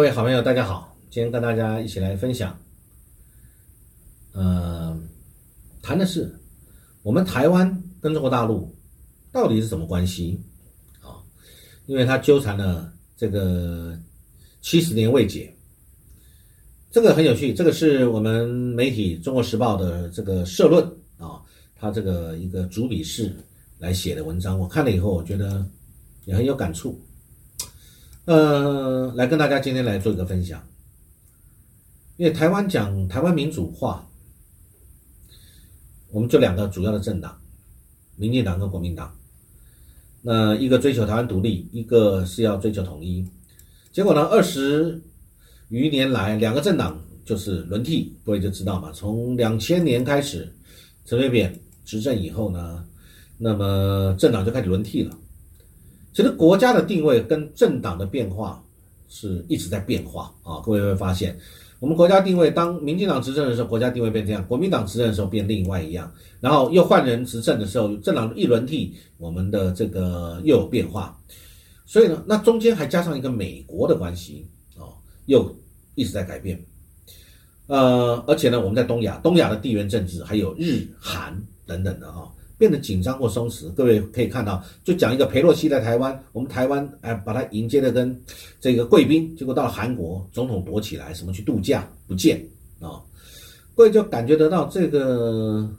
各位好朋友，大家好，今天跟大家一起来分享，呃，谈的是我们台湾跟中国大陆到底是什么关系啊？因为它纠缠了这个七十年未解，这个很有趣。这个是我们媒体《中国时报》的这个社论啊，它这个一个主笔式来写的文章，我看了以后，我觉得也很有感触。呃，来跟大家今天来做一个分享，因为台湾讲台湾民主化，我们就两个主要的政党，民进党跟国民党，那一个追求台湾独立，一个是要追求统一，结果呢，二十余年来两个政党就是轮替，各位就知道嘛，从两千年开始，陈水扁执政以后呢，那么政党就开始轮替了。其实国家的定位跟政党的变化是一直在变化啊！各位会发现，我们国家定位当民进党执政的时候，国家定位变这样；国民党执政的时候变另外一样。然后又换人执政的时候，政党一轮替，我们的这个又有变化。所以呢，那中间还加上一个美国的关系啊，又一直在改变。呃，而且呢，我们在东亚，东亚的地缘政治还有日韩等等的哈。变得紧张或松弛，各位可以看到，就讲一个裴洛西在台湾，我们台湾哎把他迎接的跟这个贵宾，结果到了韩国，总统躲起来，什么去度假不见啊，各位就感觉得到这个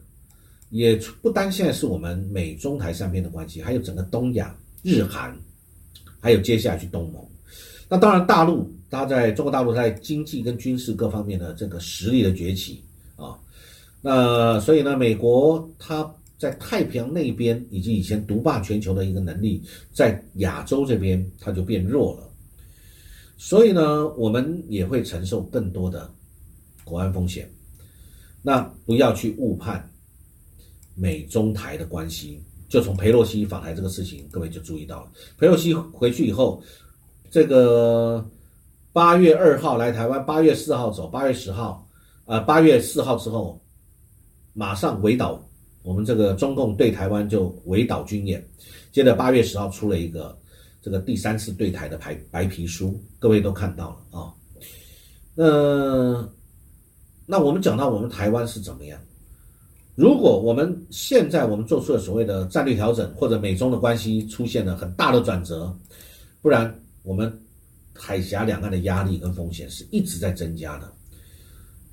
也不单现在是我们美中台三边的关系，还有整个东亚日韩，还有接下去东盟，那当然大陆，它在中国大陆在经济跟军事各方面的这个实力的崛起啊，那所以呢，美国它。在太平洋那边以及以前独霸全球的一个能力，在亚洲这边它就变弱了，所以呢，我们也会承受更多的国安风险。那不要去误判美中台的关系。就从佩洛西访台这个事情，各位就注意到了，佩洛西回去以后，这个八月二号来台湾，八月四号走，八月十号，呃，八月四号之后，马上围岛。我们这个中共对台湾就围岛军演，接着八月十号出了一个这个第三次对台的白白皮书，各位都看到了啊。那那我们讲到我们台湾是怎么样？如果我们现在我们做出了所谓的战略调整，或者美中的关系出现了很大的转折，不然我们海峡两岸的压力跟风险是一直在增加的。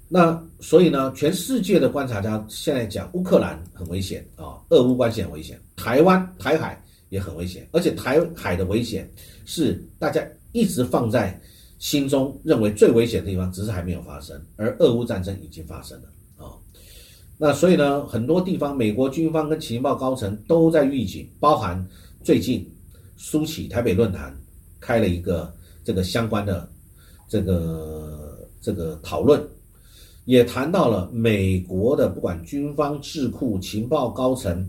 那所以呢，全世界的观察家现在讲乌克兰很危险啊，俄乌关系很危险，台湾台海也很危险，而且台海的危险是大家一直放在心中认为最危险的地方，只是还没有发生，而俄乌战争已经发生了啊。那所以呢，很多地方美国军方跟情报高层都在预警，包含最近苏起台北论坛开了一个这个相关的这个这个讨论。也谈到了美国的不管军方、智库、情报高层，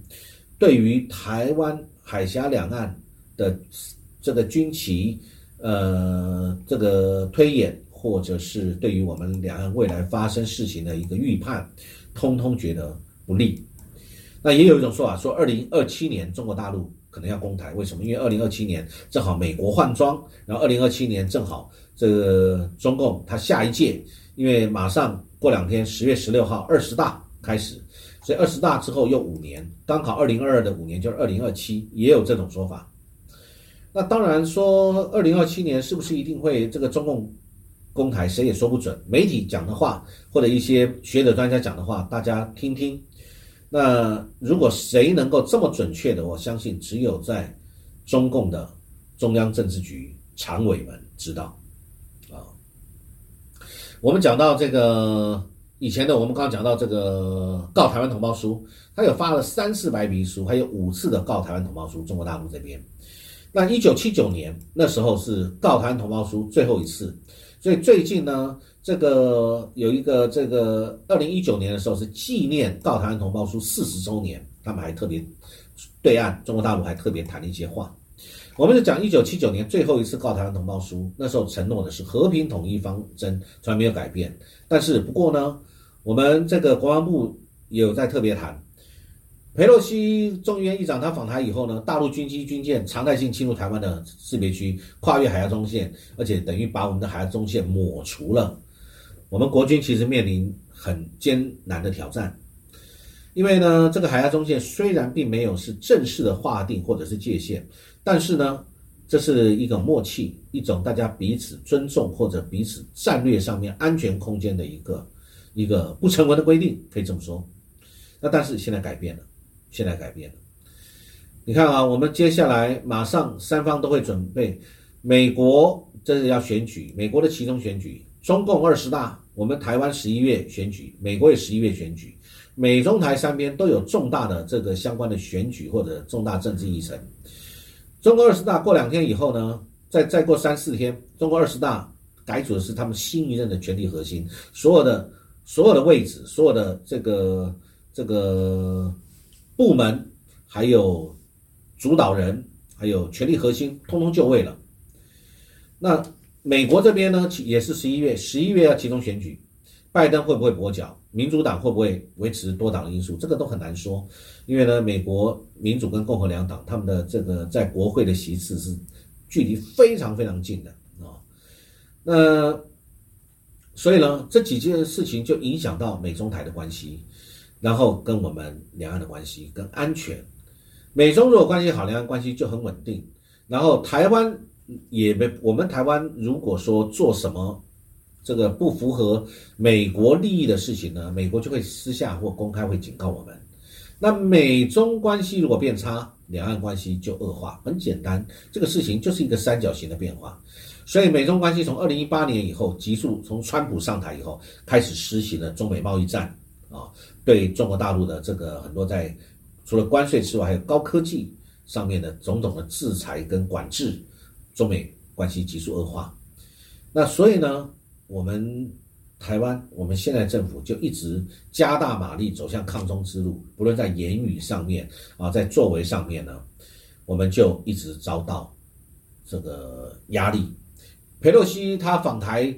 对于台湾海峡两岸的这个军旗，呃，这个推演，或者是对于我们两岸未来发生事情的一个预判，通通觉得不利。那也有一种说法，说二零二七年中国大陆可能要攻台，为什么？因为二零二七年正好美国换装，然后二零二七年正好这个中共他下一届，因为马上。过两天，十月十六号二十大开始，所以二十大之后又五年，刚好二零二二的五年就是二零二七，也有这种说法。那当然说二零二七年是不是一定会这个中共公台，谁也说不准。媒体讲的话或者一些学者专家讲的话，大家听听。那如果谁能够这么准确的，我相信只有在中共的中央政治局常委们知道。啊我们讲到这个以前的，我们刚刚讲到这个告台湾同胞书，他有发了三次白皮书，还有五次的告台湾同胞书。中国大陆这边，那一九七九年那时候是告台湾同胞书最后一次，所以最近呢，这个有一个这个二零一九年的时候是纪念告台湾同胞书四十周年，他们还特别对岸中国大陆还特别谈了一些话。我们是讲一九七九年最后一次告台湾同胞书，那时候承诺的是和平统一方针，从来没有改变。但是不过呢，我们这个国防部也有在特别谈，佩洛西众议院议长他访台以后呢，大陆军机军舰常态性侵入台湾的识别区，跨越海峡中线，而且等于把我们的海峡中线抹除了。我们国军其实面临很艰难的挑战，因为呢，这个海峡中线虽然并没有是正式的划定或者是界限，但是呢，这是一种默契，一种大家彼此尊重或者彼此战略上面安全空间的一个一个不成文的规定，可以这么说。那但是现在改变了，现在改变了。你看啊，我们接下来马上三方都会准备，美国这是要选举，美国的其中选举。中共二十大，我们台湾十一月选举，美国也十一月选举，美中台三边都有重大的这个相关的选举或者重大政治议程。中国二十大过两天以后呢，再再过三四天，中国二十大改组的是他们新一任的权力核心，所有的所有的位置，所有的这个这个部门，还有主导人，还有权力核心，通通就位了。那。美国这边呢，也是十一月，十一月要集中选举，拜登会不会跛脚？民主党会不会维持多党因素？这个都很难说，因为呢，美国民主跟共和两党他们的这个在国会的席次是距离非常非常近的啊。那所以呢，这几件事情就影响到美中台的关系，然后跟我们两岸的关系跟安全。美中如果关系好，两岸关系就很稳定。然后台湾。也没，我们台湾如果说做什么这个不符合美国利益的事情呢，美国就会私下或公开会警告我们。那美中关系如果变差，两岸关系就恶化。很简单，这个事情就是一个三角形的变化。所以美中关系从二零一八年以后急速，从川普上台以后开始实行了中美贸易战啊，对中国大陆的这个很多在除了关税之外，还有高科技上面的种种的制裁跟管制。中美关系急速恶化，那所以呢，我们台湾我们现在政府就一直加大马力走向抗中之路，不论在言语上面啊，在作为上面呢，我们就一直遭到这个压力。佩洛西他访台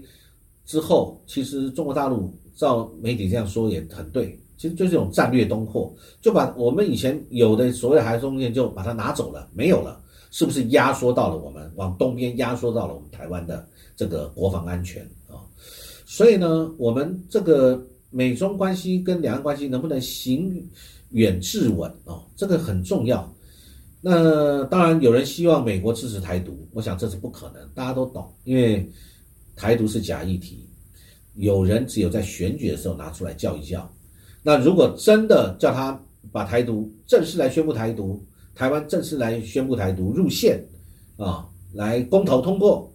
之后，其实中国大陆照媒体这样说也很对，其实就是这种战略东扩，就把我们以前有的所谓的海中线就把它拿走了，没有了。是不是压缩到了我们往东边压缩到了我们台湾的这个国防安全啊？所以呢，我们这个美中关系跟两岸关系能不能行远致稳啊？这个很重要。那当然有人希望美国支持台独，我想这是不可能，大家都懂，因为台独是假议题，有人只有在选举的时候拿出来叫一叫。那如果真的叫他把台独正式来宣布台独，台湾正式来宣布台独入宪，啊，来公投通过，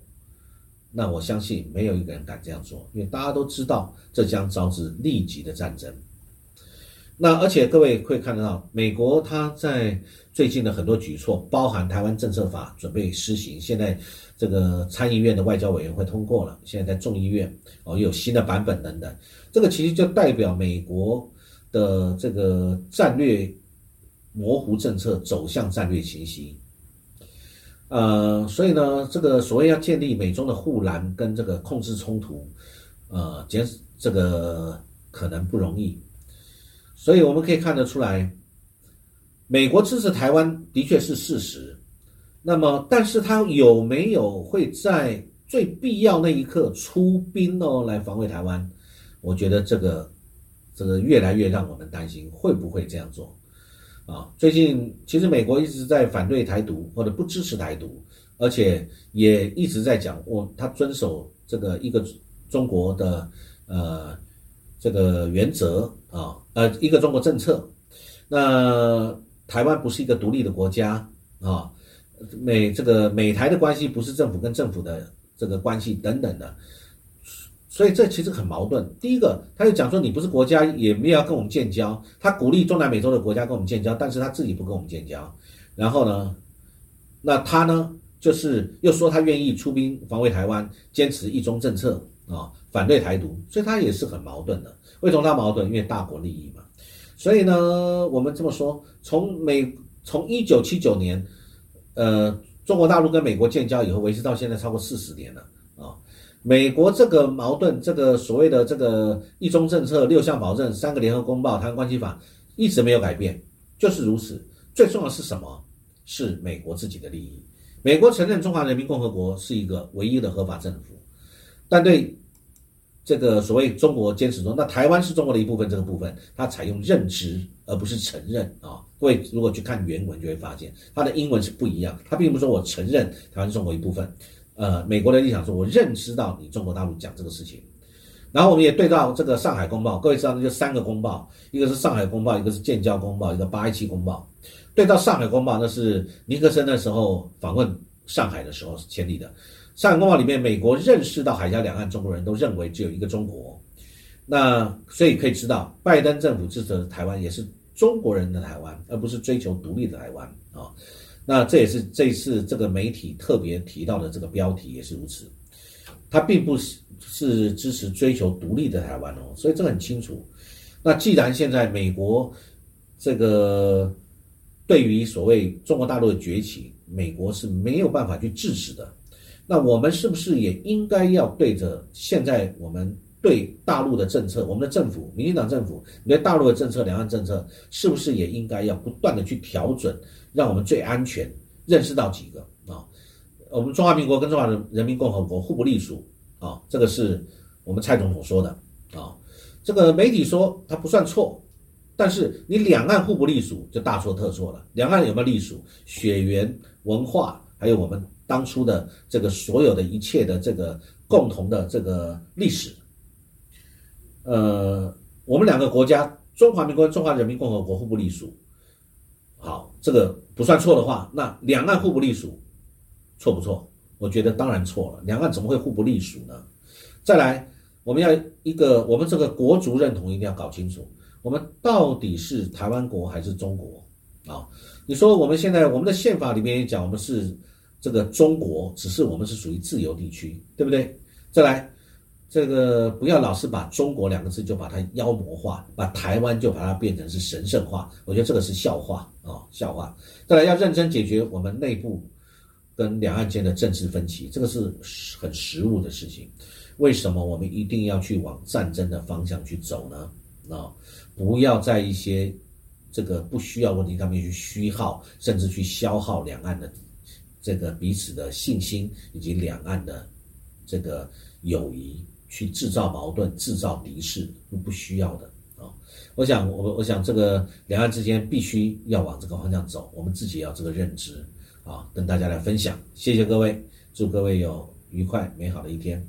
那我相信没有一个人敢这样做，因为大家都知道这将招致立即的战争。那而且各位会看得到，美国他在最近的很多举措，包含台湾政策法准备施行，现在这个参议院的外交委员会通过了，现在在众议院哦有新的版本等等，这个其实就代表美国的这个战略。模糊政策走向战略清晰，呃，所以呢，这个所谓要建立美中的护栏跟这个控制冲突，呃，减这个可能不容易，所以我们可以看得出来，美国支持台湾的确是事实，那么，但是他有没有会在最必要那一刻出兵哦来防卫台湾？我觉得这个这个越来越让我们担心，会不会这样做？啊，最近其实美国一直在反对台独或者不支持台独，而且也一直在讲，我他遵守这个一个中国的呃这个原则啊，呃一个中国政策。那台湾不是一个独立的国家啊，美这个美台的关系不是政府跟政府的这个关系等等的。所以这其实很矛盾。第一个，他就讲说你不是国家，也没有要跟我们建交。他鼓励中南美洲的国家跟我们建交，但是他自己不跟我们建交。然后呢，那他呢，就是又说他愿意出兵防卫台湾，坚持一中政策啊，反对台独。所以他也是很矛盾的。为什么他矛盾？因为大国利益嘛。所以呢，我们这么说，从美从一九七九年，呃，中国大陆跟美国建交以后，维持到现在超过四十年了啊。美国这个矛盾，这个所谓的这个一中政策、六项保证、三个联合公报、台湾关系法，一直没有改变就是如此。最重要是什么？是美国自己的利益。美国承认中华人民共和国是一个唯一的合法政府，但对这个所谓中国坚持说，那台湾是中国的一部分，这个部分它采用认知而不是承认啊。各位如果去看原文，就会发现它的英文是不一样。它并不是说我承认台湾是中国一部分，呃，美国的立场说我认知到你中国大陆讲这个事情。然后我们也对照这个《上海公报》，各位知道那就三个公报，一个是《上海公报》，一个是《建交公报》，一个《八一七公报》。对照《上海公报》，那是尼克森那时候访问上海的时候签立的。《上海公报》里面，美国认识到海峡两岸中国人都认为只有一个中国，那所以可以知道，拜登政府支持台湾也是中国人的台湾，而不是追求独立的台湾啊。那这也是这次这个媒体特别提到的这个标题也是如此，他并不是。是支持追求独立的台湾哦，所以这个很清楚。那既然现在美国这个对于所谓中国大陆的崛起，美国是没有办法去制止的，那我们是不是也应该要对着现在我们对大陆的政策，我们的政府，民进党政府你对大陆的政策，两岸政策，是不是也应该要不断的去调整，让我们最安全？认识到几个啊？我们中华民国跟中华人民共和国互不隶属。啊，这个是我们蔡总统说的啊。这个媒体说他不算错，但是你两岸互不隶属就大错特错了。两岸有没有隶属？血缘、文化，还有我们当初的这个所有的一切的这个共同的这个历史。呃，我们两个国家，中华民国、中华人民共和国互不隶属。好，这个不算错的话，那两岸互不隶属，错不错？我觉得当然错了，两岸怎么会互不隶属呢？再来，我们要一个，我们这个国族认同一定要搞清楚，我们到底是台湾国还是中国啊？你说我们现在我们的宪法里面也讲我们是这个中国，只是我们是属于自由地区，对不对？再来，这个不要老是把中国两个字就把它妖魔化，把台湾就把它变成是神圣化，我觉得这个是笑话啊，笑话。再来，要认真解决我们内部。跟两岸间的政治分歧，这个是很实务的事情。为什么我们一定要去往战争的方向去走呢？啊，不要在一些这个不需要问题上面去虚耗，甚至去消耗两岸的这个彼此的信心以及两岸的这个友谊，去制造矛盾、制造敌视，是不需要的啊。我想，我我想这个两岸之间必须要往这个方向走，我们自己要这个认知。啊，跟大家来分享，谢谢各位，祝各位有愉快美好的一天。